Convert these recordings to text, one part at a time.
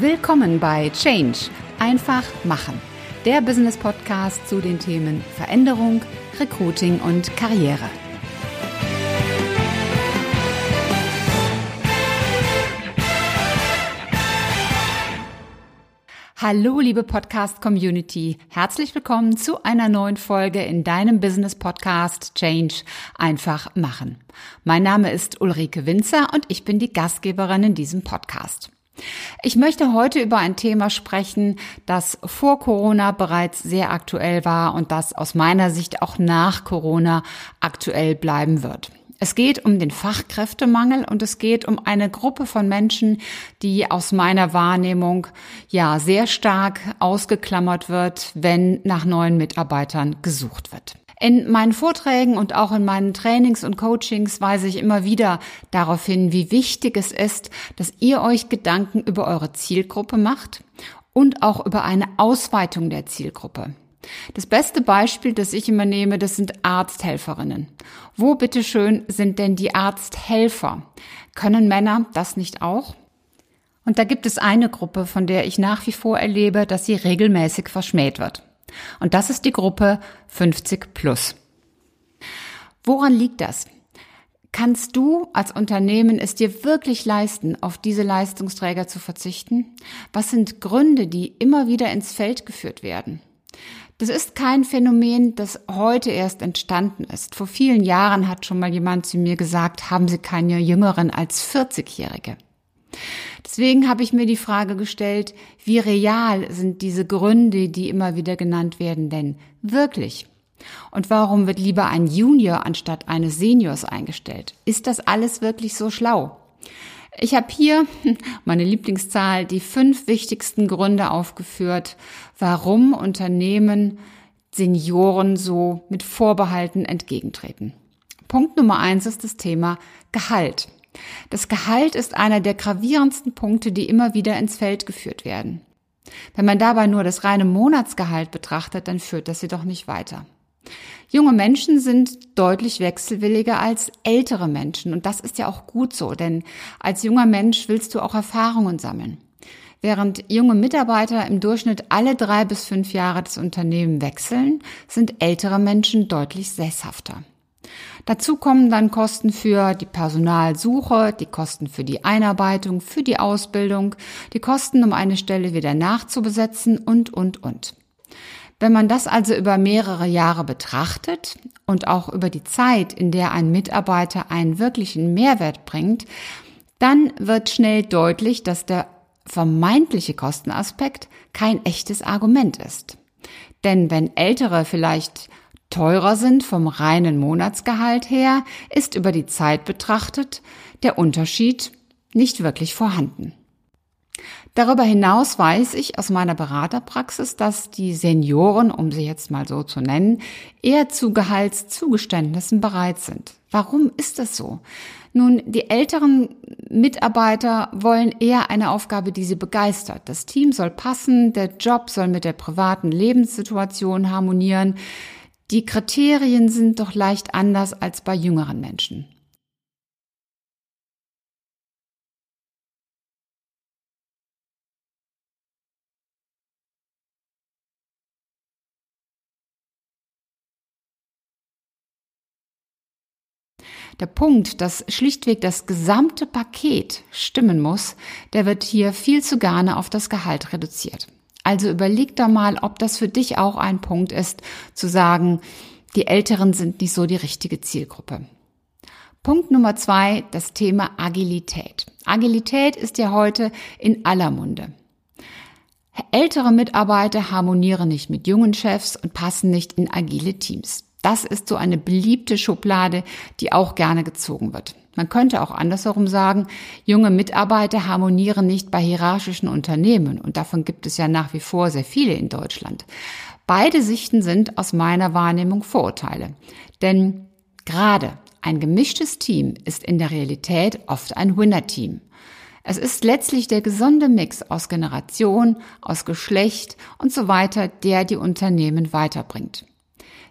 Willkommen bei Change. Einfach machen. Der Business Podcast zu den Themen Veränderung, Recruiting und Karriere. Hallo, liebe Podcast-Community. Herzlich willkommen zu einer neuen Folge in deinem Business-Podcast Change einfach machen. Mein Name ist Ulrike Winzer und ich bin die Gastgeberin in diesem Podcast. Ich möchte heute über ein Thema sprechen, das vor Corona bereits sehr aktuell war und das aus meiner Sicht auch nach Corona aktuell bleiben wird. Es geht um den Fachkräftemangel und es geht um eine Gruppe von Menschen, die aus meiner Wahrnehmung ja sehr stark ausgeklammert wird, wenn nach neuen Mitarbeitern gesucht wird. In meinen Vorträgen und auch in meinen Trainings und Coachings weise ich immer wieder darauf hin, wie wichtig es ist, dass ihr euch Gedanken über eure Zielgruppe macht und auch über eine Ausweitung der Zielgruppe. Das beste Beispiel, das ich immer nehme, das sind Arzthelferinnen. Wo bitteschön sind denn die Arzthelfer? Können Männer das nicht auch? Und da gibt es eine Gruppe, von der ich nach wie vor erlebe, dass sie regelmäßig verschmäht wird. Und das ist die Gruppe 50 plus. Woran liegt das? Kannst du als Unternehmen es dir wirklich leisten, auf diese Leistungsträger zu verzichten? Was sind Gründe, die immer wieder ins Feld geführt werden? Das ist kein Phänomen, das heute erst entstanden ist. Vor vielen Jahren hat schon mal jemand zu mir gesagt, haben Sie keine Jüngeren als 40-Jährige. Deswegen habe ich mir die Frage gestellt, wie real sind diese Gründe, die immer wieder genannt werden, denn wirklich? Und warum wird lieber ein Junior anstatt eines Seniors eingestellt? Ist das alles wirklich so schlau? Ich habe hier meine Lieblingszahl, die fünf wichtigsten Gründe aufgeführt, warum Unternehmen Senioren so mit Vorbehalten entgegentreten. Punkt Nummer eins ist das Thema Gehalt. Das Gehalt ist einer der gravierendsten Punkte, die immer wieder ins Feld geführt werden. Wenn man dabei nur das reine Monatsgehalt betrachtet, dann führt das jedoch nicht weiter. Junge Menschen sind deutlich wechselwilliger als ältere Menschen und das ist ja auch gut so, denn als junger Mensch willst du auch Erfahrungen sammeln. Während junge Mitarbeiter im Durchschnitt alle drei bis fünf Jahre das Unternehmen wechseln, sind ältere Menschen deutlich sesshafter. Dazu kommen dann Kosten für die Personalsuche, die Kosten für die Einarbeitung, für die Ausbildung, die Kosten, um eine Stelle wieder nachzubesetzen und, und, und. Wenn man das also über mehrere Jahre betrachtet und auch über die Zeit, in der ein Mitarbeiter einen wirklichen Mehrwert bringt, dann wird schnell deutlich, dass der vermeintliche Kostenaspekt kein echtes Argument ist. Denn wenn Ältere vielleicht teurer sind vom reinen Monatsgehalt her, ist über die Zeit betrachtet der Unterschied nicht wirklich vorhanden. Darüber hinaus weiß ich aus meiner Beraterpraxis, dass die Senioren, um sie jetzt mal so zu nennen, eher zu Gehaltszugeständnissen bereit sind. Warum ist das so? Nun, die älteren Mitarbeiter wollen eher eine Aufgabe, die sie begeistert. Das Team soll passen, der Job soll mit der privaten Lebenssituation harmonieren. Die Kriterien sind doch leicht anders als bei jüngeren Menschen. Der Punkt, dass schlichtweg das gesamte Paket stimmen muss, der wird hier viel zu gerne auf das Gehalt reduziert. Also überleg da mal, ob das für dich auch ein Punkt ist, zu sagen, die Älteren sind nicht so die richtige Zielgruppe. Punkt Nummer zwei, das Thema Agilität. Agilität ist ja heute in aller Munde. Ältere Mitarbeiter harmonieren nicht mit jungen Chefs und passen nicht in agile Teams. Das ist so eine beliebte Schublade, die auch gerne gezogen wird. Man könnte auch andersherum sagen, junge Mitarbeiter harmonieren nicht bei hierarchischen Unternehmen und davon gibt es ja nach wie vor sehr viele in Deutschland. Beide Sichten sind aus meiner Wahrnehmung Vorurteile. Denn gerade ein gemischtes Team ist in der Realität oft ein Winner-Team. Es ist letztlich der gesunde Mix aus Generation, aus Geschlecht und so weiter, der die Unternehmen weiterbringt.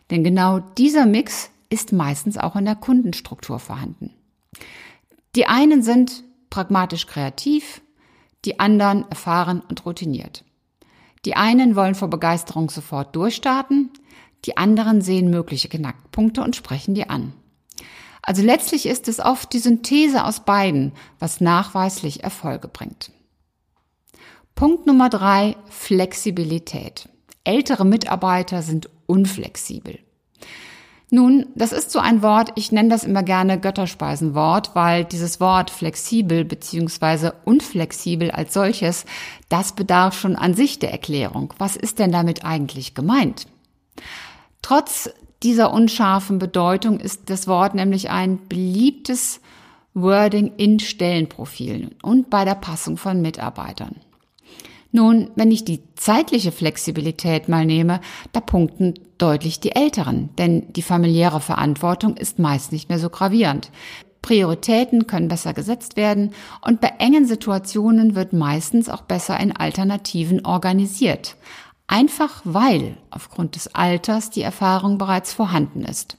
Denn genau dieser Mix ist meistens auch in der Kundenstruktur vorhanden. Die einen sind pragmatisch kreativ, die anderen erfahren und routiniert. Die einen wollen vor Begeisterung sofort durchstarten, die anderen sehen mögliche Knackpunkte und sprechen die an. Also letztlich ist es oft die Synthese aus beiden, was nachweislich Erfolge bringt. Punkt Nummer drei, Flexibilität. Ältere Mitarbeiter sind unflexibel. Nun, das ist so ein Wort, ich nenne das immer gerne Götterspeisenwort, weil dieses Wort flexibel beziehungsweise unflexibel als solches, das bedarf schon an sich der Erklärung. Was ist denn damit eigentlich gemeint? Trotz dieser unscharfen Bedeutung ist das Wort nämlich ein beliebtes Wording in Stellenprofilen und bei der Passung von Mitarbeitern. Nun, wenn ich die zeitliche Flexibilität mal nehme, da punkten deutlich die Älteren, denn die familiäre Verantwortung ist meist nicht mehr so gravierend. Prioritäten können besser gesetzt werden und bei engen Situationen wird meistens auch besser in Alternativen organisiert. Einfach weil aufgrund des Alters die Erfahrung bereits vorhanden ist.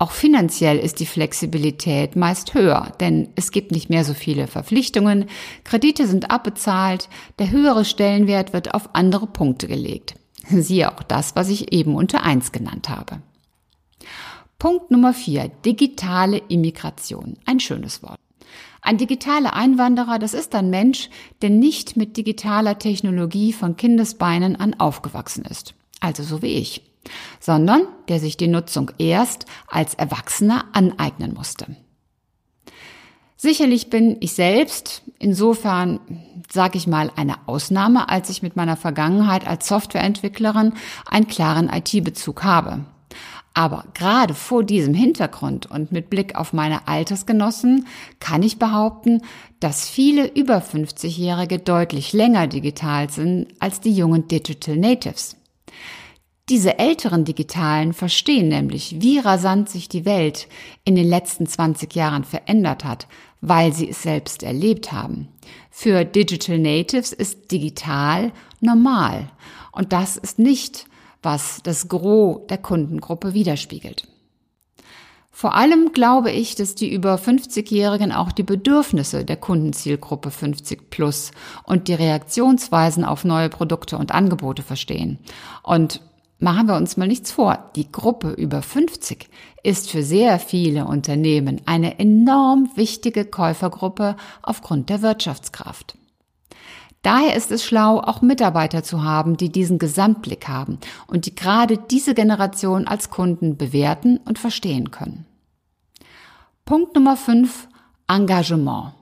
Auch finanziell ist die Flexibilität meist höher, denn es gibt nicht mehr so viele Verpflichtungen, Kredite sind abbezahlt, der höhere Stellenwert wird auf andere Punkte gelegt. Siehe auch das, was ich eben unter eins genannt habe. Punkt Nummer vier: Digitale Immigration. Ein schönes Wort. Ein digitaler Einwanderer, das ist ein Mensch, der nicht mit digitaler Technologie von Kindesbeinen an aufgewachsen ist. Also so wie ich sondern der sich die Nutzung erst als Erwachsener aneignen musste. Sicherlich bin ich selbst insofern, sage ich mal, eine Ausnahme, als ich mit meiner Vergangenheit als Softwareentwicklerin einen klaren IT-Bezug habe. Aber gerade vor diesem Hintergrund und mit Blick auf meine Altersgenossen kann ich behaupten, dass viele über 50-Jährige deutlich länger digital sind als die jungen Digital Natives. Diese älteren Digitalen verstehen nämlich, wie rasant sich die Welt in den letzten 20 Jahren verändert hat, weil sie es selbst erlebt haben. Für Digital Natives ist digital normal und das ist nicht, was das Gros der Kundengruppe widerspiegelt. Vor allem glaube ich, dass die über 50-Jährigen auch die Bedürfnisse der Kundenzielgruppe 50 plus und die Reaktionsweisen auf neue Produkte und Angebote verstehen. Und Machen wir uns mal nichts vor. Die Gruppe über 50 ist für sehr viele Unternehmen eine enorm wichtige Käufergruppe aufgrund der Wirtschaftskraft. Daher ist es schlau, auch Mitarbeiter zu haben, die diesen Gesamtblick haben und die gerade diese Generation als Kunden bewerten und verstehen können. Punkt Nummer 5. Engagement.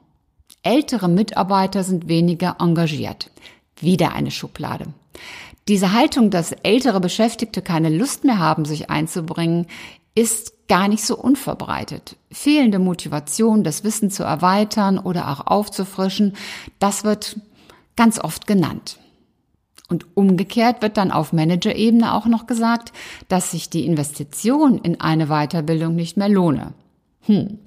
Ältere Mitarbeiter sind weniger engagiert. Wieder eine Schublade. Diese Haltung, dass ältere Beschäftigte keine Lust mehr haben, sich einzubringen, ist gar nicht so unverbreitet. Fehlende Motivation, das Wissen zu erweitern oder auch aufzufrischen, das wird ganz oft genannt. Und umgekehrt wird dann auf Managerebene auch noch gesagt, dass sich die Investition in eine Weiterbildung nicht mehr lohne. Hm.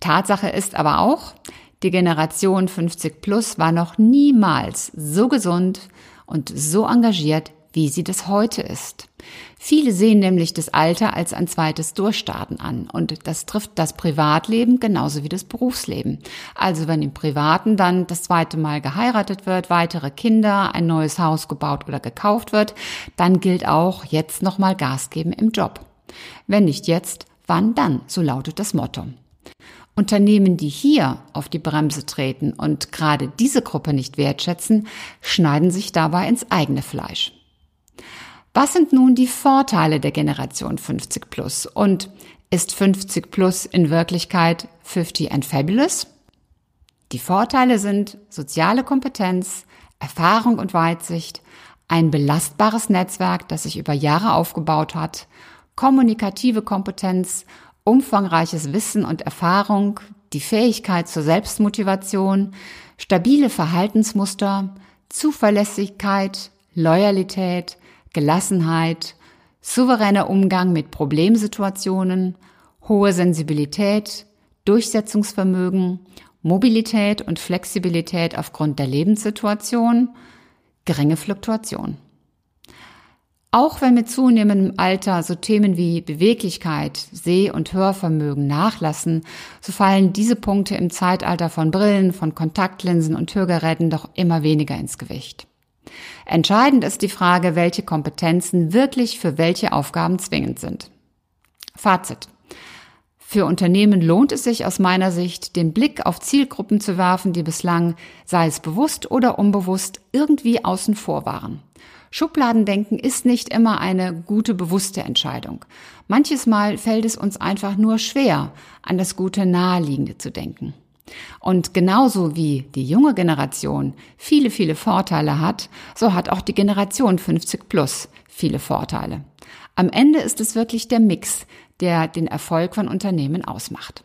Tatsache ist aber auch, die Generation 50 plus war noch niemals so gesund, und so engagiert, wie sie das heute ist. Viele sehen nämlich das Alter als ein zweites Durchstarten an und das trifft das Privatleben genauso wie das Berufsleben. Also wenn im Privaten dann das zweite Mal geheiratet wird, weitere Kinder, ein neues Haus gebaut oder gekauft wird, dann gilt auch jetzt nochmal Gas geben im Job. Wenn nicht jetzt, wann dann? So lautet das Motto. Unternehmen, die hier auf die Bremse treten und gerade diese Gruppe nicht wertschätzen, schneiden sich dabei ins eigene Fleisch. Was sind nun die Vorteile der Generation 50 plus? Und ist 50 plus in Wirklichkeit 50 and fabulous? Die Vorteile sind soziale Kompetenz, Erfahrung und Weitsicht, ein belastbares Netzwerk, das sich über Jahre aufgebaut hat, kommunikative Kompetenz umfangreiches Wissen und Erfahrung, die Fähigkeit zur Selbstmotivation, stabile Verhaltensmuster, Zuverlässigkeit, Loyalität, Gelassenheit, souveräner Umgang mit Problemsituationen, hohe Sensibilität, Durchsetzungsvermögen, Mobilität und Flexibilität aufgrund der Lebenssituation, geringe Fluktuation. Auch wenn mit zunehmendem Alter so Themen wie Beweglichkeit, Seh- und Hörvermögen nachlassen, so fallen diese Punkte im Zeitalter von Brillen, von Kontaktlinsen und Hörgeräten doch immer weniger ins Gewicht. Entscheidend ist die Frage, welche Kompetenzen wirklich für welche Aufgaben zwingend sind. Fazit. Für Unternehmen lohnt es sich aus meiner Sicht, den Blick auf Zielgruppen zu werfen, die bislang, sei es bewusst oder unbewusst, irgendwie außen vor waren. Schubladendenken ist nicht immer eine gute, bewusste Entscheidung. Manches Mal fällt es uns einfach nur schwer, an das gute Naheliegende zu denken. Und genauso wie die junge Generation viele, viele Vorteile hat, so hat auch die Generation 50 plus viele Vorteile. Am Ende ist es wirklich der Mix, der den Erfolg von Unternehmen ausmacht.